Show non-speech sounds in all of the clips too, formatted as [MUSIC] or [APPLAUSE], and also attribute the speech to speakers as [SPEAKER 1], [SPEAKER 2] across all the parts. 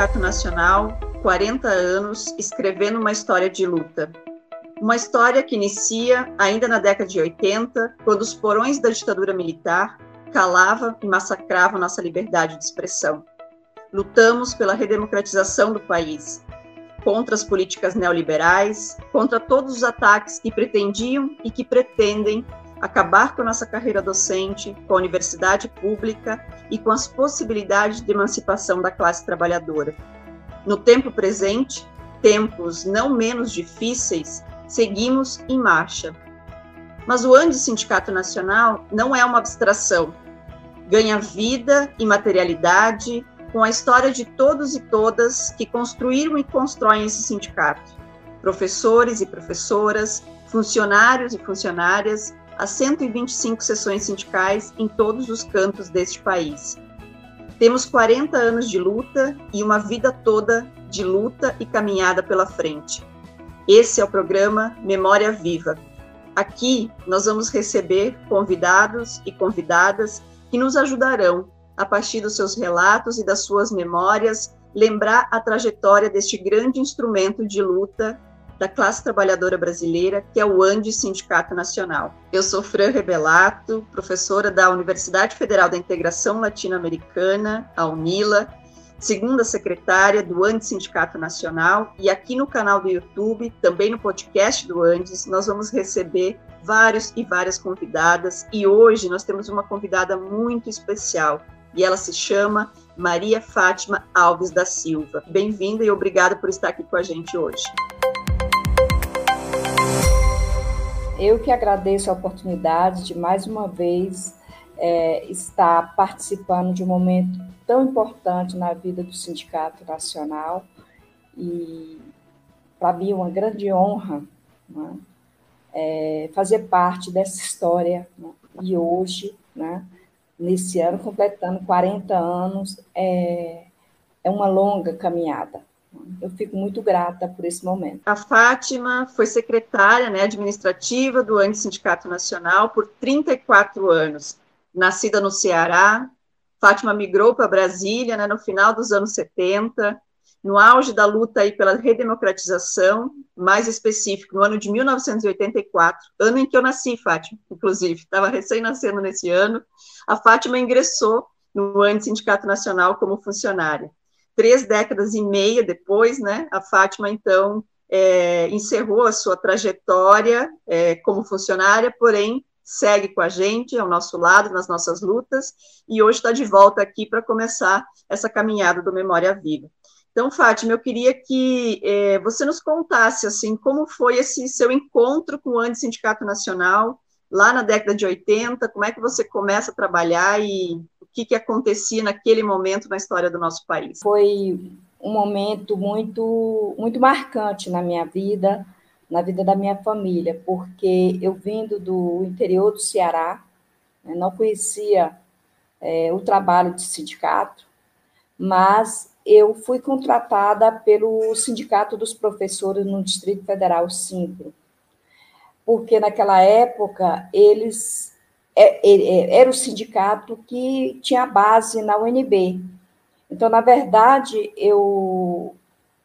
[SPEAKER 1] Sindicato Nacional, 40 anos, escrevendo uma história de luta. Uma história que inicia ainda na década de 80, quando os porões da ditadura militar calavam e massacravam nossa liberdade de expressão. Lutamos pela redemocratização do país, contra as políticas neoliberais, contra todos os ataques que pretendiam e que pretendem acabar com a nossa carreira docente, com a universidade pública e com as possibilidades de emancipação da classe trabalhadora. No tempo presente, tempos não menos difíceis, seguimos em marcha. Mas o ANDE Sindicato Nacional não é uma abstração. Ganha vida e materialidade com a história de todos e todas que construíram e constroem esse sindicato. Professores e professoras, funcionários e funcionárias, as 125 sessões sindicais em todos os cantos deste país. Temos 40 anos de luta e uma vida toda de luta e caminhada pela frente. Esse é o programa Memória Viva. Aqui nós vamos receber convidados e convidadas que nos ajudarão, a partir dos seus relatos e das suas memórias, lembrar a trajetória deste grande instrumento de luta da classe trabalhadora brasileira, que é o ANDE Sindicato Nacional. Eu sou Fran Rebelato, professora da Universidade Federal da Integração Latino-Americana, a UNILA, segunda secretária do ANDE Sindicato Nacional, e aqui no canal do YouTube, também no podcast do ANDES, nós vamos receber vários e várias convidadas, e hoje nós temos uma convidada muito especial, e ela se chama Maria Fátima Alves da Silva. Bem-vinda e obrigada por estar aqui com a gente hoje.
[SPEAKER 2] Eu que agradeço a oportunidade de mais uma vez é, estar participando de um momento tão importante na vida do Sindicato Nacional e para mim é uma grande honra né, é, fazer parte dessa história né, e hoje, né, nesse ano completando 40 anos, é, é uma longa caminhada. Eu fico muito grata por esse momento.
[SPEAKER 1] A Fátima foi secretária né, administrativa do ANDE Sindicato Nacional por 34 anos. Nascida no Ceará, Fátima migrou para Brasília né, no final dos anos 70, no auge da luta aí pela redemocratização, mais específico, no ano de 1984, ano em que eu nasci, Fátima, inclusive, estava recém-nascendo nesse ano, a Fátima ingressou no ANDE Sindicato Nacional como funcionária três décadas e meia depois, né, a Fátima, então, é, encerrou a sua trajetória é, como funcionária, porém, segue com a gente, ao nosso lado, nas nossas lutas, e hoje está de volta aqui para começar essa caminhada do Memória Viva. Então, Fátima, eu queria que é, você nos contasse, assim, como foi esse seu encontro com o Andes Sindicato Nacional, lá na década de 80, como é que você começa a trabalhar e que, que acontecia naquele momento na história do nosso país?
[SPEAKER 2] Foi um momento muito, muito marcante na minha vida, na vida da minha família, porque eu vindo do interior do Ceará, né, não conhecia é, o trabalho de sindicato, mas eu fui contratada pelo Sindicato dos Professores no Distrito Federal, Simpro, porque naquela época eles era o sindicato que tinha base na UNB. Então, na verdade, eu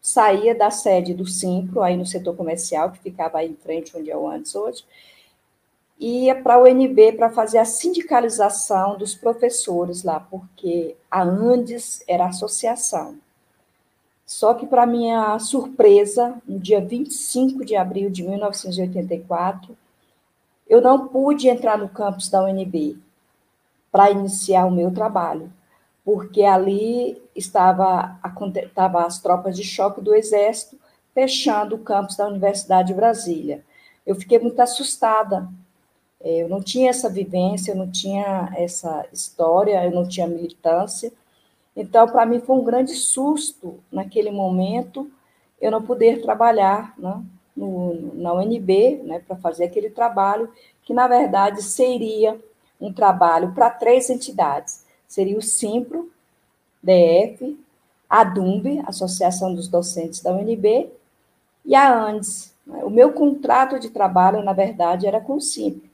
[SPEAKER 2] saía da sede do Simpro, aí no setor comercial, que ficava aí em frente onde eu antes hoje, ia para a UNB para fazer a sindicalização dos professores lá, porque a Andes era associação. Só que, para minha surpresa, no dia 25 de abril de 1984, eu não pude entrar no campus da UNB para iniciar o meu trabalho, porque ali estava, estava as tropas de choque do Exército fechando o campus da Universidade de Brasília. Eu fiquei muito assustada. É, eu não tinha essa vivência, eu não tinha essa história, eu não tinha militância. Então, para mim, foi um grande susto naquele momento eu não poder trabalhar né, no, na UNB, né, para fazer aquele trabalho, que na verdade seria um trabalho para três entidades. Seria o Simpro, DF, a DUMB, Associação dos Docentes da UNB, e a ANDES. Né. O meu contrato de trabalho, na verdade, era com o Simpro,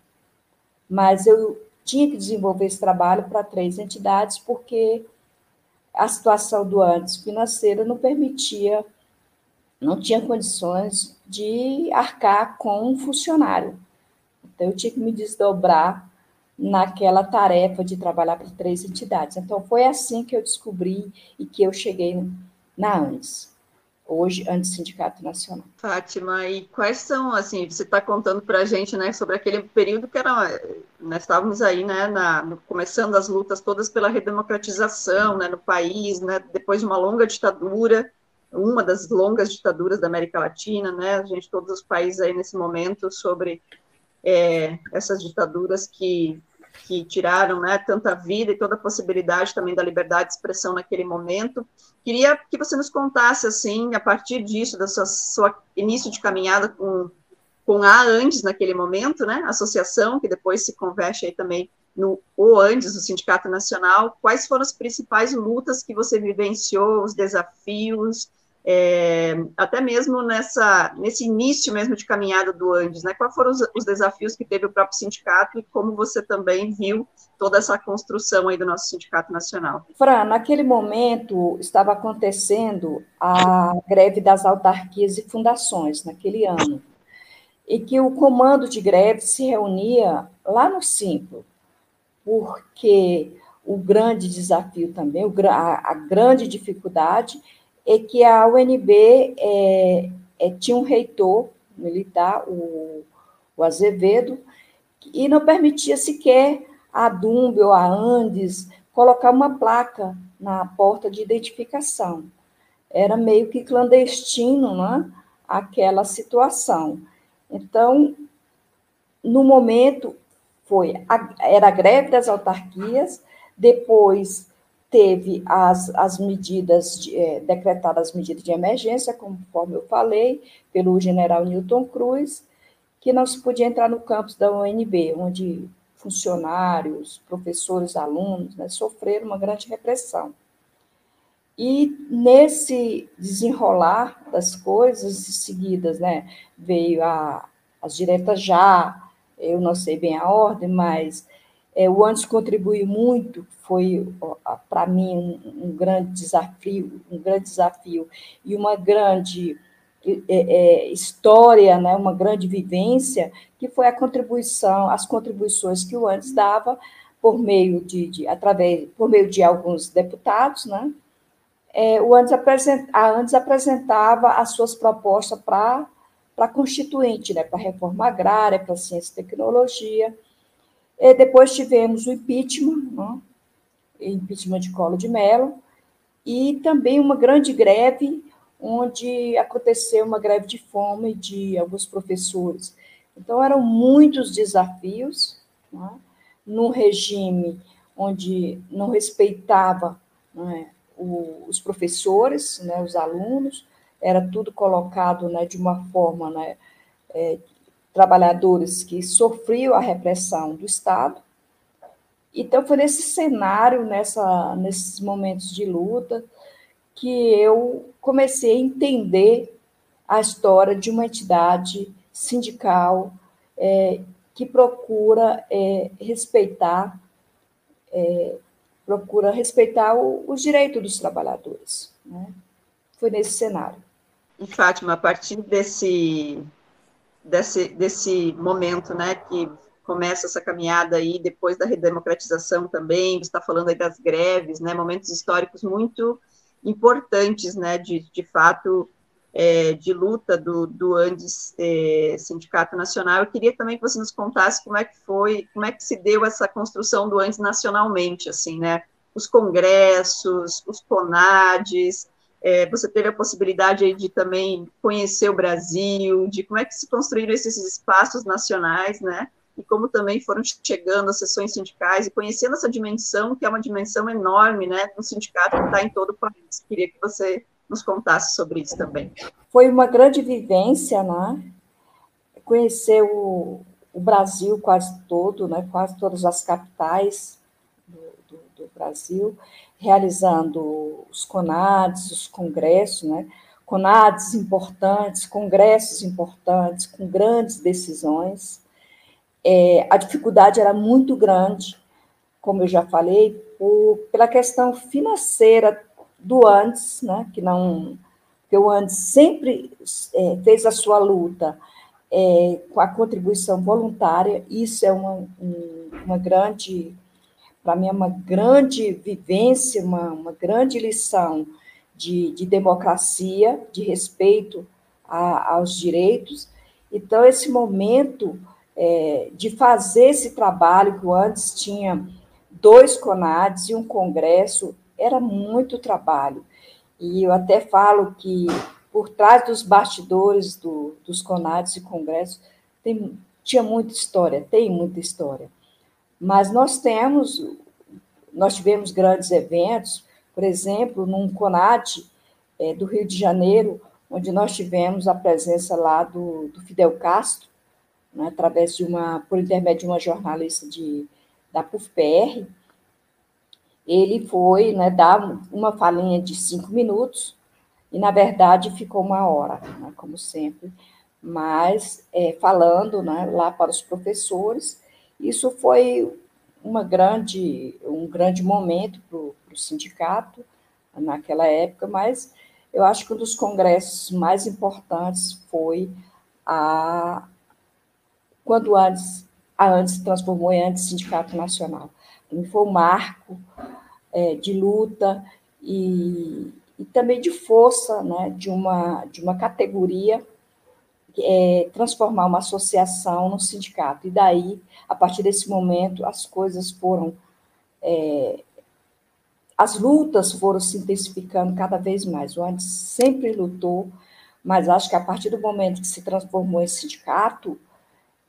[SPEAKER 2] mas eu tinha que desenvolver esse trabalho para três entidades, porque a situação do antes financeira não permitia, não tinha condições de arcar com um funcionário. Então, eu tinha que me desdobrar naquela tarefa de trabalhar para três entidades. Então, foi assim que eu descobri e que eu cheguei na ANDES, hoje ANDES Sindicato Nacional.
[SPEAKER 1] Fátima, e quais são, assim, você está contando para a gente, né, sobre aquele período que era, nós estávamos aí, né, na, começando as lutas todas pela redemocratização, né, no país, né, depois de uma longa ditadura, uma das longas ditaduras da América Latina, né, a gente, todos os países aí nesse momento sobre é, essas ditaduras que que tiraram né, tanta vida e toda a possibilidade também da liberdade de expressão naquele momento. Queria que você nos contasse, assim, a partir disso, da sua, sua início de caminhada com, com a Andes naquele momento, né, associação, que depois se converte aí também no o Andes, o Sindicato Nacional, quais foram as principais lutas que você vivenciou, os desafios, é, até mesmo nessa, nesse início mesmo de caminhada do Andes, né? Quais foram os, os, desafios que teve o próprio sindicato e como você também viu toda essa construção aí do nosso sindicato nacional?
[SPEAKER 2] Fran, naquele momento estava acontecendo a greve das autarquias e fundações, naquele ano, e que o comando de greve se reunia lá no Simplo, porque o grande desafio também, a, a grande dificuldade é que a UNB é, é, tinha um reitor militar, o, o Azevedo, e não permitia sequer a DUMB ou a Andes colocar uma placa na porta de identificação. Era meio que clandestino né, aquela situação. Então, no momento, foi a, era a greve das autarquias, depois teve as, as medidas, de, é, decretadas as medidas de emergência, conforme eu falei, pelo general Newton Cruz, que não se podia entrar no campus da UNB, onde funcionários, professores, alunos né, sofreram uma grande repressão. E nesse desenrolar das coisas seguidas, né, veio a, as diretas já, eu não sei bem a ordem, mas é, o antes contribuiu muito, foi para mim um, um, grande desafio, um grande desafio e uma grande é, é, história, né, uma grande vivência, que foi a contribuição, as contribuições que o antes dava por meio de, de através, por meio de alguns deputados, né? É, o antes apresent, a antes apresentava as suas propostas para para constituinte, né, para reforma agrária, para ciência e tecnologia e depois tivemos o impeachment, né? impeachment de Colo de Mello, e também uma grande greve, onde aconteceu uma greve de fome de alguns professores. Então, eram muitos desafios, né? num regime onde não respeitava né, os professores, né, os alunos, era tudo colocado né, de uma forma né, é, trabalhadores que sofriam a repressão do Estado. Então, foi nesse cenário, nessa, nesses momentos de luta, que eu comecei a entender a história de uma entidade sindical é, que procura é, respeitar é, procura respeitar os direitos dos trabalhadores. Né? Foi nesse cenário.
[SPEAKER 1] E, Fátima, a partir desse desse, desse momento, né, que começa essa caminhada aí depois da redemocratização também, você está falando aí das greves, né, momentos históricos muito importantes, né, de, de fato, é, de luta do, do Andes é, Sindicato Nacional. Eu queria também que você nos contasse como é que foi, como é que se deu essa construção do Andes nacionalmente, assim, né, os congressos, os CONADES, é, você teve a possibilidade de também conhecer o Brasil, de como é que se construíram esses espaços nacionais, né? E como também foram chegando as sessões sindicais e conhecendo essa dimensão, que é uma dimensão enorme, né? Um sindicato que está em todo o país. Queria que você nos contasse sobre isso também.
[SPEAKER 2] Foi uma grande vivência, né? Conhecer o, o Brasil quase todo, né? Quase todas as capitais do, do, do Brasil realizando os CONADs, os congressos, né? CONADs importantes, congressos importantes, com grandes decisões. É, a dificuldade era muito grande, como eu já falei, por, pela questão financeira do antes, né, que não que o antes sempre é, fez a sua luta é, com a contribuição voluntária, isso é uma, uma grande, para mim, é uma grande vivência, uma, uma grande lição de, de democracia, de respeito a, aos direitos. Então, esse momento é, de fazer esse trabalho, que antes tinha dois CONADs e um congresso, era muito trabalho. E eu até falo que por trás dos bastidores do, dos CONADs e congressos tem, tinha muita história, tem muita história. Mas nós temos, nós tivemos grandes eventos, por exemplo, num CONAD é, do Rio de Janeiro, onde nós tivemos a presença lá do, do Fidel Castro, né, através de uma, por intermédio de uma jornalista de, da PUF-PR, ele foi né, dar uma falinha de cinco minutos, e na verdade ficou uma hora, né, como sempre, mas é, falando né, lá para os professores, isso foi uma grande, um grande momento para o sindicato naquela época, mas eu acho que um dos congressos mais importantes foi a quando antes a antes se transformou em antes sindicato nacional. Foi um marco é, de luta e, e, também de força, né, de uma de uma categoria é, transformar uma associação no sindicato. E daí, a partir desse momento, as coisas foram é, as lutas foram se intensificando cada vez mais. O antes sempre lutou, mas acho que a partir do momento que se transformou em sindicato,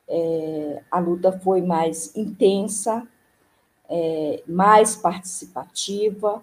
[SPEAKER 2] é, a luta foi mais intensa, é, mais participativa,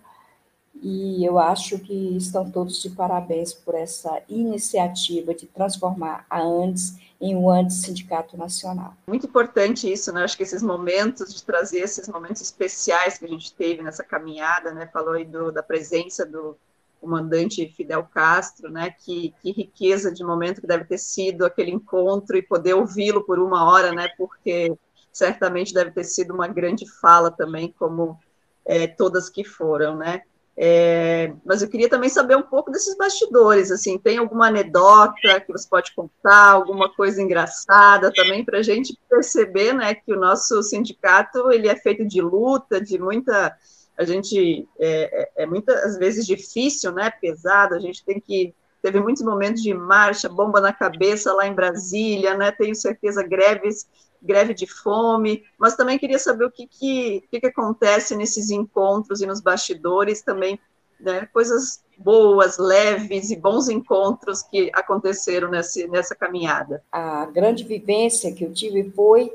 [SPEAKER 2] e eu acho que estão todos de parabéns por essa iniciativa de transformar a Andes em um Andes Sindicato Nacional.
[SPEAKER 1] Muito importante isso, né? Acho que esses momentos, de trazer esses momentos especiais que a gente teve nessa caminhada, né? Falou aí do, da presença do comandante Fidel Castro, né? Que, que riqueza de momento que deve ter sido aquele encontro e poder ouvi-lo por uma hora, né? Porque certamente deve ter sido uma grande fala também, como é, todas que foram, né? É, mas eu queria também saber um pouco desses bastidores, assim, tem alguma anedota que você pode contar, alguma coisa engraçada também para a gente perceber, né, que o nosso sindicato ele é feito de luta, de muita, a gente é, é, é muitas vezes difícil, né, pesado, a gente tem que teve muitos momentos de marcha, bomba na cabeça lá em Brasília, né, tenho certeza greves greve de fome, mas também queria saber o que, que, que, que acontece nesses encontros e nos bastidores também, né, coisas boas, leves e bons encontros que aconteceram nesse, nessa caminhada.
[SPEAKER 2] A grande vivência que eu tive foi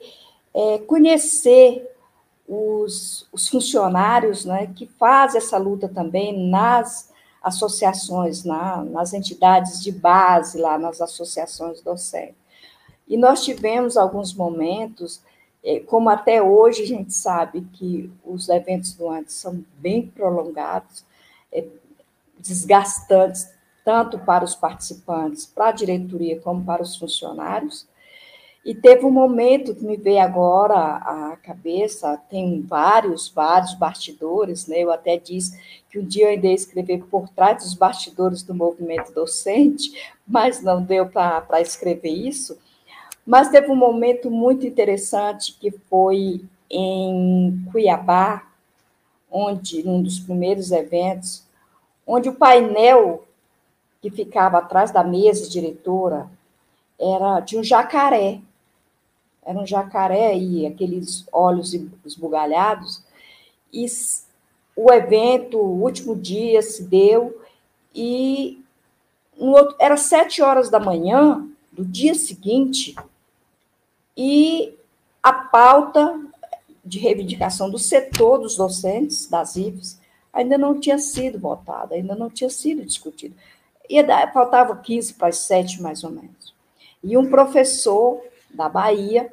[SPEAKER 2] é, conhecer os, os funcionários né, que fazem essa luta também nas associações, na, nas entidades de base, lá nas associações docentes. E nós tivemos alguns momentos, é, como até hoje a gente sabe que os eventos do antes são bem prolongados, é, desgastantes, tanto para os participantes, para a diretoria, como para os funcionários. E teve um momento que me veio agora à cabeça, tem vários, vários bastidores, né? Eu até disse que um dia eu ainda ia escrever por trás dos bastidores do movimento docente, [LAUGHS] mas não deu para escrever isso. Mas teve um momento muito interessante que foi em Cuiabá, onde, num dos primeiros eventos, onde o painel que ficava atrás da mesa diretora era de um jacaré. Era um jacaré e aqueles olhos esbugalhados. E o evento, o último dia, se deu e um outro, era sete horas da manhã do dia seguinte e a pauta de reivindicação do setor dos docentes, das IFES, ainda não tinha sido votada, ainda não tinha sido discutido. E faltava 15 para as 7, mais ou menos. E um professor da Bahia,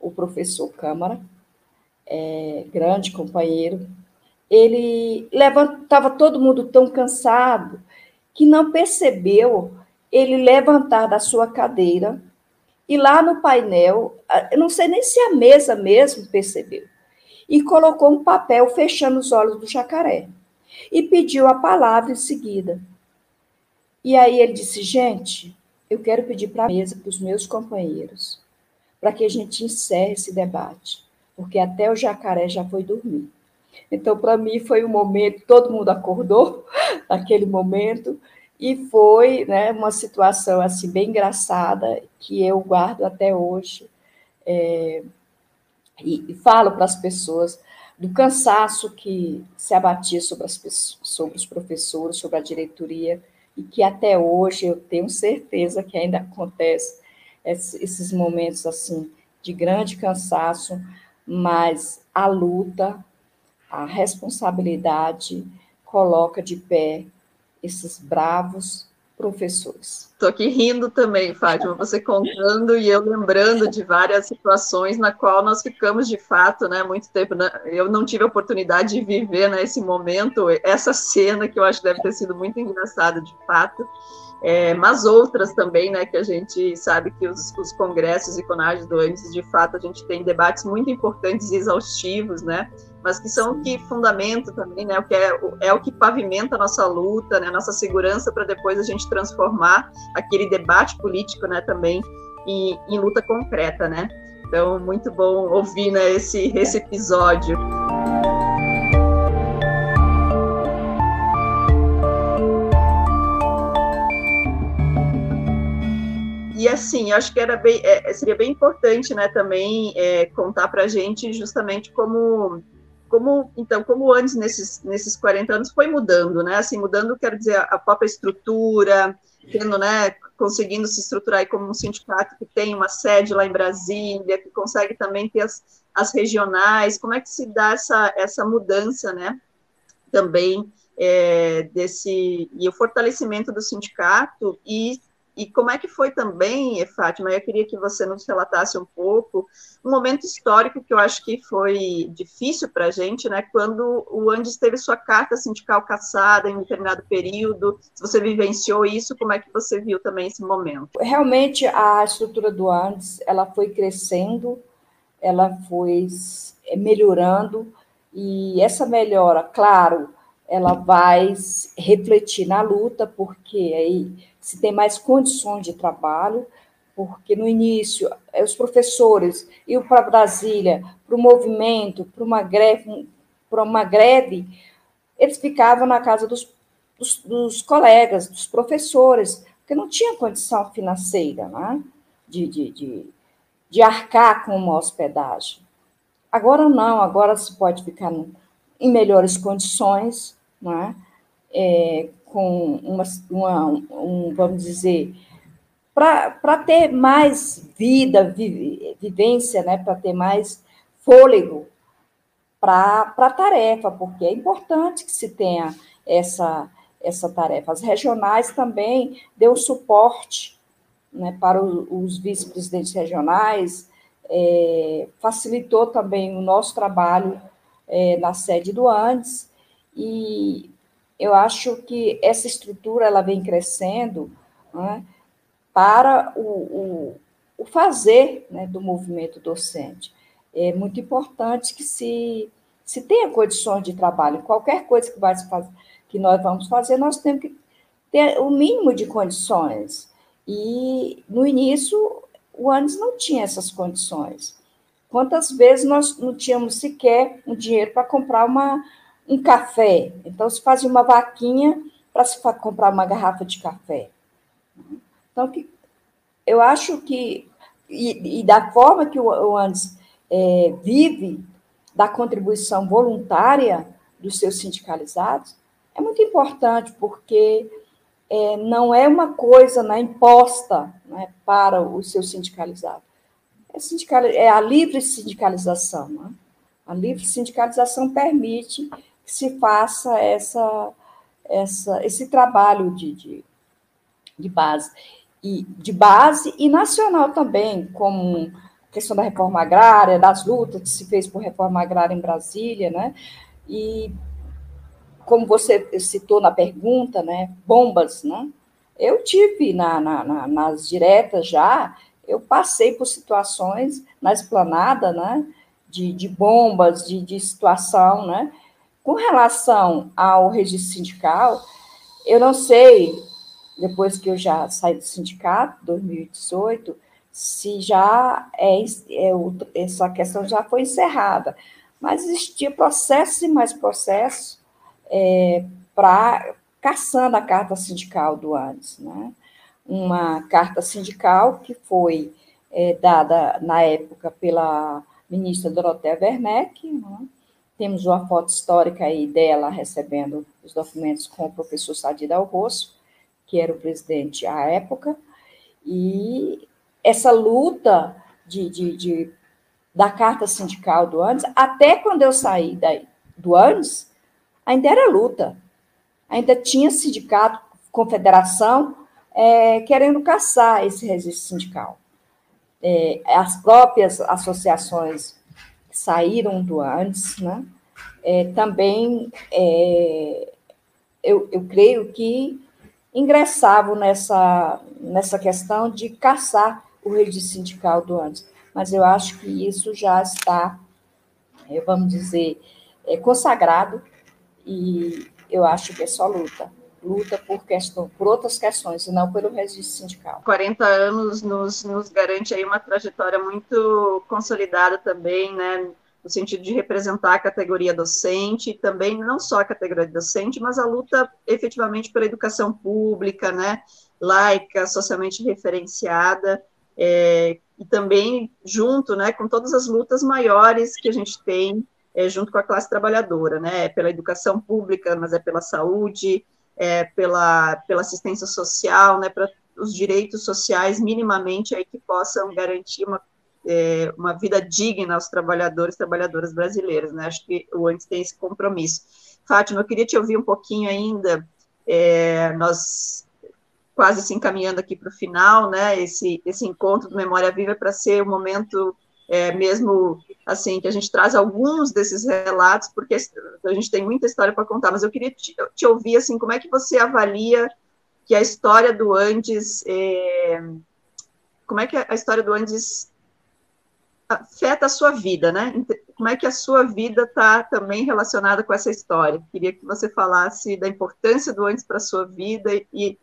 [SPEAKER 2] o professor Câmara, é, grande companheiro, ele levantava todo mundo tão cansado que não percebeu ele levantar da sua cadeira e lá no painel, eu não sei nem se a mesa mesmo percebeu. e colocou um papel fechando os olhos do jacaré e pediu a palavra em seguida. E aí ele disse: Gente, eu quero pedir para a mesa, para os meus companheiros, para que a gente encerre esse debate, porque até o jacaré já foi dormir. Então, para mim, foi um momento, todo mundo acordou [LAUGHS] naquele momento, e foi né, uma situação assim bem engraçada que eu guardo até hoje. É, e, e falo para as pessoas do cansaço que se abatia sobre, as, sobre os professores, sobre a diretoria, e que até hoje eu tenho certeza que ainda acontece esses momentos assim de grande cansaço, mas a luta, a responsabilidade coloca de pé esses bravos professores.
[SPEAKER 1] Estou aqui rindo também, Fátima, você contando e eu lembrando de várias situações na qual nós ficamos de fato, né, muito tempo. Né, eu não tive a oportunidade de viver nesse né, momento essa cena que eu acho que deve ter sido muito engraçada de fato. É, mas outras também, né, que a gente sabe que os, os congressos e conagens do de fato, a gente tem debates muito importantes e exaustivos, né, mas que são o que fundamenta também, né, o que é, é o que pavimenta a nossa luta, né, a nossa segurança para depois a gente transformar aquele debate político, né, também em, em luta concreta, né. Então, muito bom ouvir, né, esse, esse episódio. E assim, acho que era bem, é, seria bem importante, né, também é, contar para a gente justamente como como então como antes nesses nesses 40 anos foi mudando né? Assim mudando quero dizer a própria estrutura tendo né conseguindo se estruturar como um sindicato que tem uma sede lá em Brasília que consegue também ter as, as regionais. Como é que se dá essa essa mudança né também é, desse e o fortalecimento do sindicato e e como é que foi também, Fátima? Eu queria que você nos relatasse um pouco um momento histórico que eu acho que foi difícil para a gente, né? Quando o Andes teve sua carta sindical caçada em um determinado período. Se você vivenciou isso, como é que você viu também esse momento?
[SPEAKER 2] Realmente a estrutura do Andes ela foi crescendo, ela foi melhorando e essa melhora, claro, ela vai refletir na luta, porque aí se tem mais condições de trabalho, porque no início eh, os professores iam para Brasília para o movimento, para uma greve, para uma greve, eles ficavam na casa dos, dos, dos, colegas, dos professores, porque não tinha condição financeira né, de, de, de, de arcar com uma hospedagem. Agora não, agora se pode ficar em melhores condições, né, é, com uma, uma um, vamos dizer, para ter mais vida, vi, vivência, né, para ter mais fôlego para a tarefa, porque é importante que se tenha essa, essa tarefa. As regionais também deu suporte né, para os vice-presidentes regionais, é, facilitou também o nosso trabalho é, na sede do Andes, e eu acho que essa estrutura ela vem crescendo né, para o, o, o fazer né, do movimento docente. É muito importante que se, se tenha condições de trabalho. Qualquer coisa que, vai fazer, que nós vamos fazer, nós temos que ter o mínimo de condições. E no início, o ANES não tinha essas condições. Quantas vezes nós não tínhamos sequer um dinheiro para comprar uma, um café. Então, se fazia uma vaquinha para se comprar uma garrafa de café. Então, que, eu acho que, e, e, da forma que o Andes é, vive, da contribuição voluntária dos seus sindicalizados, é muito importante, porque é, não é uma coisa né, imposta né, para o seu sindicalizado. É, sindical, é a livre sindicalização. Né? A livre sindicalização permite se faça essa, essa, esse trabalho de, de, de base. E, de base e nacional também, como a questão da reforma agrária, das lutas que se fez por reforma agrária em Brasília, né? E como você citou na pergunta, né? Bombas, né? Eu tive na, na, na, nas diretas já, eu passei por situações na esplanada, né? de, de bombas, de, de situação, né? Com relação ao registro sindical, eu não sei, depois que eu já saí do sindicato, 2018, se já é, é essa questão já foi encerrada, mas existia processos e mais processos é, para caçando a carta sindical do ANES, né? Uma carta sindical que foi é, dada na época pela ministra Dorothea Werneck, né? Temos uma foto histórica aí dela recebendo os documentos com o professor Sadi Dalrosso, que era o presidente à época, e essa luta de, de, de da carta sindical do ANES, até quando eu saí da, do ANES, ainda era luta. Ainda tinha sindicato, confederação, é, querendo caçar esse registro sindical. É, as próprias associações saíram do ANES, né? É, também é, eu, eu creio que ingressavam nessa, nessa questão de caçar o registro sindical do ANES. Mas eu acho que isso já está, é, vamos dizer, é, consagrado e eu acho que é só luta. Luta por, questão, por outras questões, e não pelo registro sindical.
[SPEAKER 1] 40 anos nos, nos garante aí uma trajetória muito consolidada também, né? no sentido de representar a categoria docente, também não só a categoria docente, mas a luta efetivamente pela educação pública, né, laica, socialmente referenciada, é, e também junto, né, com todas as lutas maiores que a gente tem é, junto com a classe trabalhadora, né, é pela educação pública, mas é pela saúde, é pela, pela assistência social, né, para os direitos sociais minimamente aí que possam garantir uma, é, uma vida digna aos trabalhadores e trabalhadoras brasileiros, né, acho que o antes tem esse compromisso. Fátima, eu queria te ouvir um pouquinho ainda, é, nós quase se encaminhando aqui para o final, né, esse, esse encontro do Memória Viva para ser um momento é, mesmo assim, que a gente traz alguns desses relatos, porque a gente tem muita história para contar, mas eu queria te, te, ouvir, assim, como é que você avalia que a história do Andes, é, como é que a história do Andes afeta a sua vida, né? Como é que a sua vida está também relacionada com essa história? Queria que você falasse da importância do Andes para a sua vida e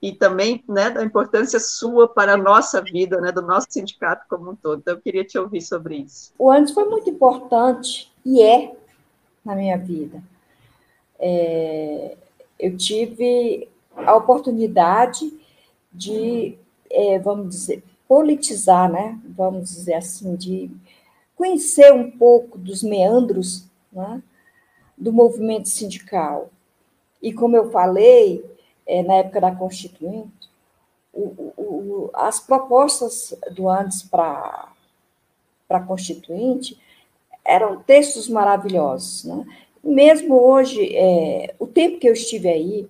[SPEAKER 1] e também né, da importância sua para a nossa vida, né, do nosso sindicato como um todo. Então, eu queria te ouvir sobre isso.
[SPEAKER 2] O antes foi muito importante e é na minha vida. É, eu tive a oportunidade de, é, vamos dizer, politizar, né? Vamos dizer assim, de conhecer um pouco dos meandros né, do movimento sindical. E como eu falei, é, na época da Constituinte, o, o, as propostas do antes para a Constituinte eram textos maravilhosos. Né? Mesmo hoje, é, o tempo que eu estive aí,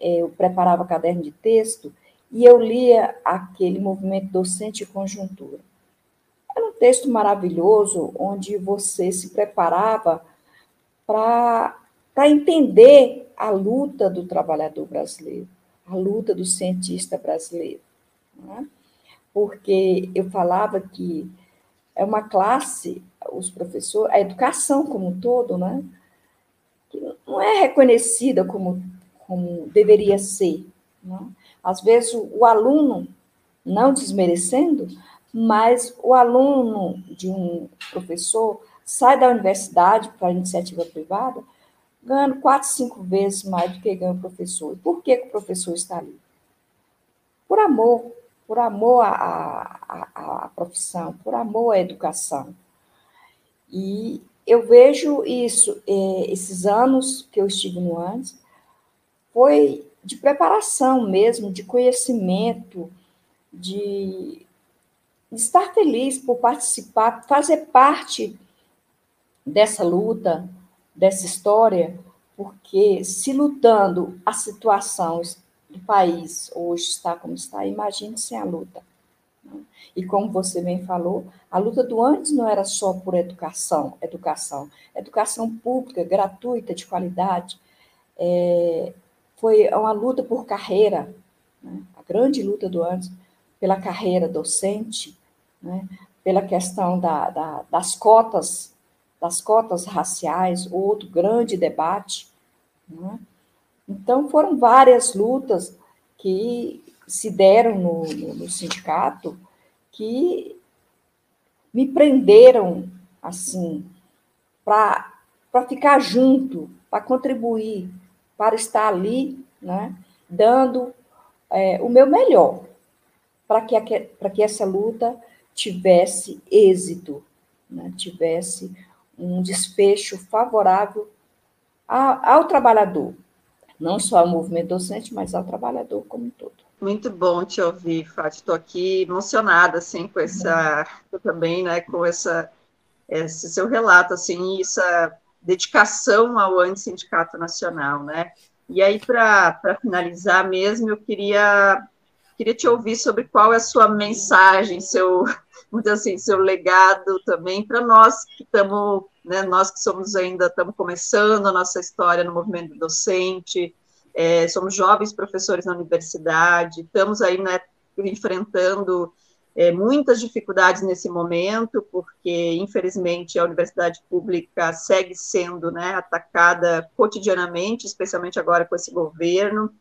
[SPEAKER 2] é, eu preparava caderno de texto e eu lia aquele movimento docente e conjuntura. Era um texto maravilhoso, onde você se preparava para entender a luta do trabalhador brasileiro, a luta do cientista brasileiro. Né? Porque eu falava que é uma classe, os professores, a educação como um todo, né? que não é reconhecida como, como deveria ser. Né? Às vezes, o, o aluno, não desmerecendo, mas o aluno de um professor sai da universidade para a iniciativa privada ganhando quatro, cinco vezes mais do que ganha o professor. E por que, que o professor está ali? Por amor, por amor à, à, à profissão, por amor à educação. E eu vejo isso, é, esses anos que eu estive no ANS, foi de preparação mesmo, de conhecimento, de, de estar feliz por participar, fazer parte dessa luta, dessa história, porque se lutando a situação do país hoje está como está, imagine sem a luta. Né? E como você bem falou, a luta do antes não era só por educação, educação, educação pública, gratuita, de qualidade, é, foi uma luta por carreira, né? a grande luta do antes pela carreira docente, né? pela questão da, da, das cotas, das cotas raciais, outro grande debate. Né? Então, foram várias lutas que se deram no, no, no sindicato que me prenderam, assim, para ficar junto, para contribuir, para estar ali, né, dando é, o meu melhor, para que, que essa luta tivesse êxito, né, tivesse um desfecho favorável ao, trabalhador, não só ao movimento docente, mas ao trabalhador como um todo.
[SPEAKER 1] Muito bom te ouvir, Fátima. Estou aqui emocionada, assim, com essa, também, né, com essa, esse seu relato, assim, essa dedicação ao Antissindicato Nacional, né? E aí, para finalizar mesmo, eu queria, queria te ouvir sobre qual é a sua mensagem, seu, muito assim, seu legado também para nós que estamos, né, nós que somos ainda, estamos começando a nossa história no movimento docente, é, somos jovens professores na universidade, estamos aí, né, enfrentando é, muitas dificuldades nesse momento, porque, infelizmente, a universidade pública segue sendo né, atacada cotidianamente, especialmente agora com esse governo,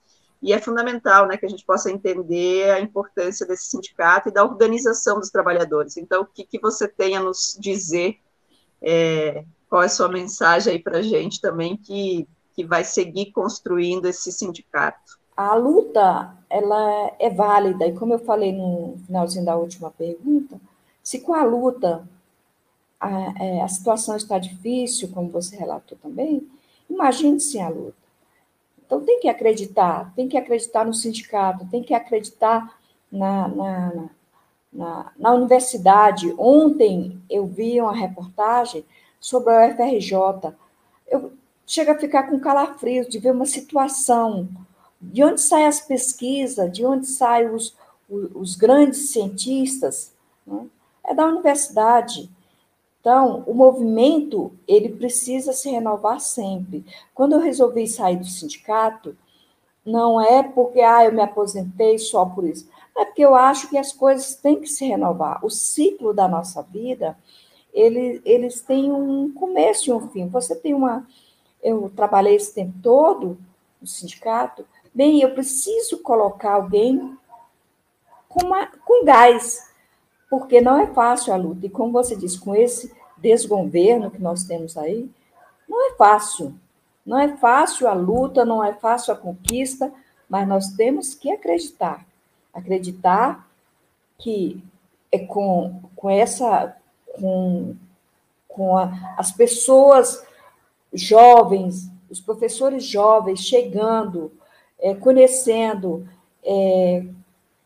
[SPEAKER 1] e é fundamental né, que a gente possa entender a importância desse sindicato e da organização dos trabalhadores. Então, o que, que você tem a nos dizer, é, qual é a sua mensagem aí para a gente também, que, que vai seguir construindo esse sindicato?
[SPEAKER 2] a luta ela é válida, e como eu falei no finalzinho da última pergunta, se com a luta a, é, a situação está difícil, como você relatou também, imagine sem a luta. Então tem que acreditar, tem que acreditar no sindicato, tem que acreditar na, na, na, na universidade. Ontem eu vi uma reportagem sobre a UFRJ. Eu chego a ficar com calafrios de ver uma situação de onde saem as pesquisas, de onde saem os, os, os grandes cientistas, né? é da universidade. Então, o movimento, ele precisa se renovar sempre. Quando eu resolvi sair do sindicato, não é porque ah, eu me aposentei só por isso. É porque eu acho que as coisas têm que se renovar. O ciclo da nossa vida, ele, eles têm um começo e um fim. Você tem uma... Eu trabalhei esse tempo todo no sindicato, Bem, eu preciso colocar alguém com, uma, com gás, porque não é fácil a luta. E como você disse, com esse desgoverno que nós temos aí, não é fácil. Não é fácil a luta, não é fácil a conquista, mas nós temos que acreditar. Acreditar que é com, com essa. com, com a, as pessoas jovens, os professores jovens chegando, é, conhecendo, é,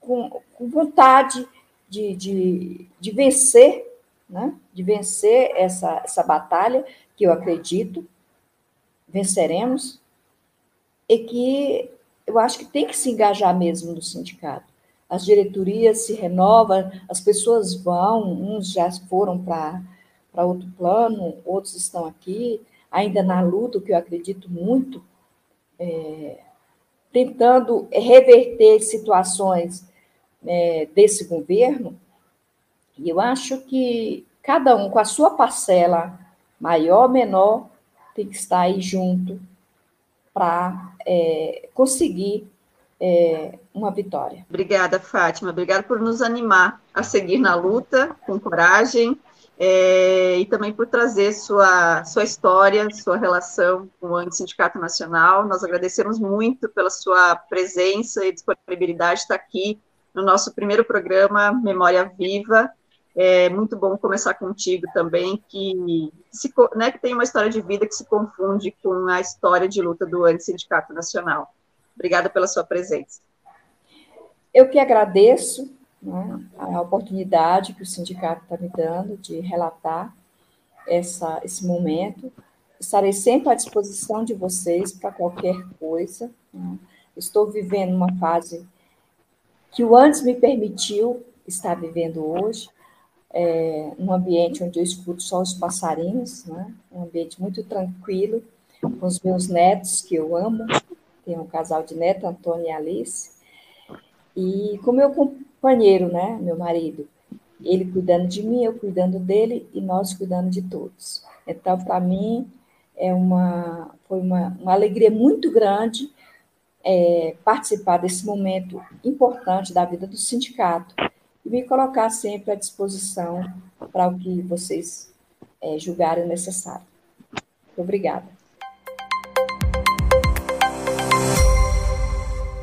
[SPEAKER 2] com, com, vontade de, de, de vencer, né? de vencer essa, essa batalha, que eu acredito, venceremos, e que eu acho que tem que se engajar mesmo no sindicato. As diretorias se renovam, as pessoas vão, uns já foram para outro plano, outros estão aqui, ainda na luta, que eu acredito muito, é, tentando reverter situações é, desse governo, e eu acho que cada um com a sua parcela, maior ou menor, tem que estar aí junto para é, conseguir é, uma vitória.
[SPEAKER 1] Obrigada, Fátima. Obrigada por nos animar a seguir na luta com coragem é, e também por trazer sua, sua história, sua relação com o Antissindicato Nacional. Nós agradecemos muito pela sua presença e disponibilidade de estar aqui no nosso primeiro programa Memória Viva. É muito bom começar contigo também, que, se, né, que tem uma história de vida que se confunde com a história de luta do Antissindicato Nacional. Obrigada pela sua presença.
[SPEAKER 2] Eu que agradeço né, a oportunidade que o sindicato está me dando de relatar essa, esse momento. Estarei sempre à disposição de vocês para qualquer coisa. Né. Estou vivendo uma fase que o antes me permitiu estar vivendo hoje, é, um ambiente onde eu escuto só os passarinhos, né, um ambiente muito tranquilo, com os meus netos, que eu amo. Tenho um casal de neto, Antônio e Alice. E com meu companheiro, né, meu marido. Ele cuidando de mim, eu cuidando dele e nós cuidando de todos. Então, para mim, é uma, foi uma, uma alegria muito grande é, participar desse momento importante da vida do sindicato e me colocar sempre à disposição para o que vocês é, julgarem necessário. Obrigada.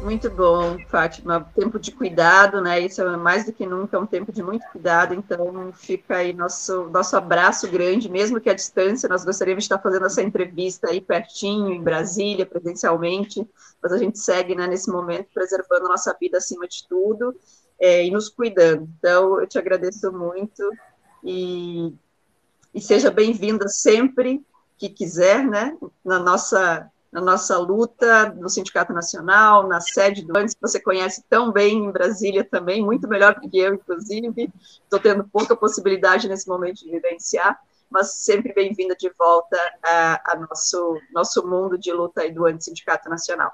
[SPEAKER 1] Muito bom, Fátima. Tempo de cuidado, né? Isso é mais do que nunca um tempo de muito cuidado. Então, fica aí nosso, nosso abraço grande, mesmo que à distância. Nós gostaríamos de estar fazendo essa entrevista aí pertinho, em Brasília, presencialmente, mas a gente segue né, nesse momento preservando a nossa vida acima de tudo é, e nos cuidando. Então, eu te agradeço muito e, e seja bem-vinda sempre que quiser, né? Na nossa na nossa luta no Sindicato Nacional, na sede do ANTES, que você conhece tão bem em Brasília também, muito melhor do que eu, inclusive. Estou tendo pouca possibilidade nesse momento de vivenciar, mas sempre bem-vinda de volta a, a, nosso, nosso mundo de luta aí do Sindicato Nacional.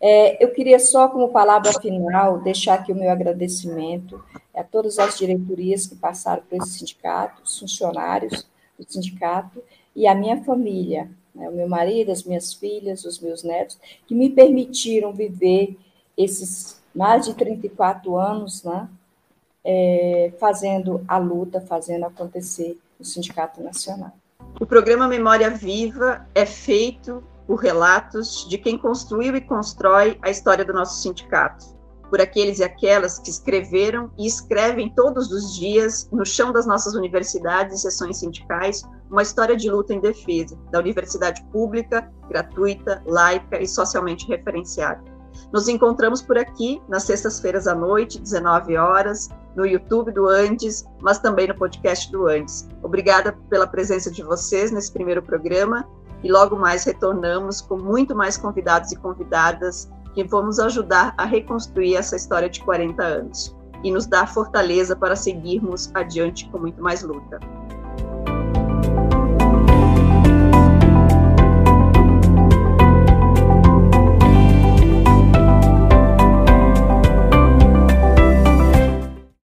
[SPEAKER 2] É, eu queria só, como palavra final, deixar aqui o meu agradecimento a todas as diretorias que passaram por esse sindicato, os funcionários do sindicato e a minha família, né, o meu marido, as minhas filhas, os meus netos, que me permitiram viver esses mais de 34 anos, né, é, fazendo a luta, fazendo acontecer o Sindicato Nacional.
[SPEAKER 1] O programa Memória Viva é feito por relatos de quem construiu e constrói a história do nosso sindicato por aqueles e aquelas que escreveram e escrevem todos os dias no chão das nossas universidades e sessões sindicais uma história de luta em defesa da universidade pública, gratuita, laica e socialmente referenciada. Nos encontramos por aqui nas sextas-feiras à noite, 19 horas, no YouTube do Andes, mas também no podcast do Andes. Obrigada pela presença de vocês nesse primeiro programa e logo mais retornamos com muito mais convidados e convidadas que vamos ajudar a reconstruir essa história de 40 anos e nos dar fortaleza para seguirmos adiante com muito mais luta.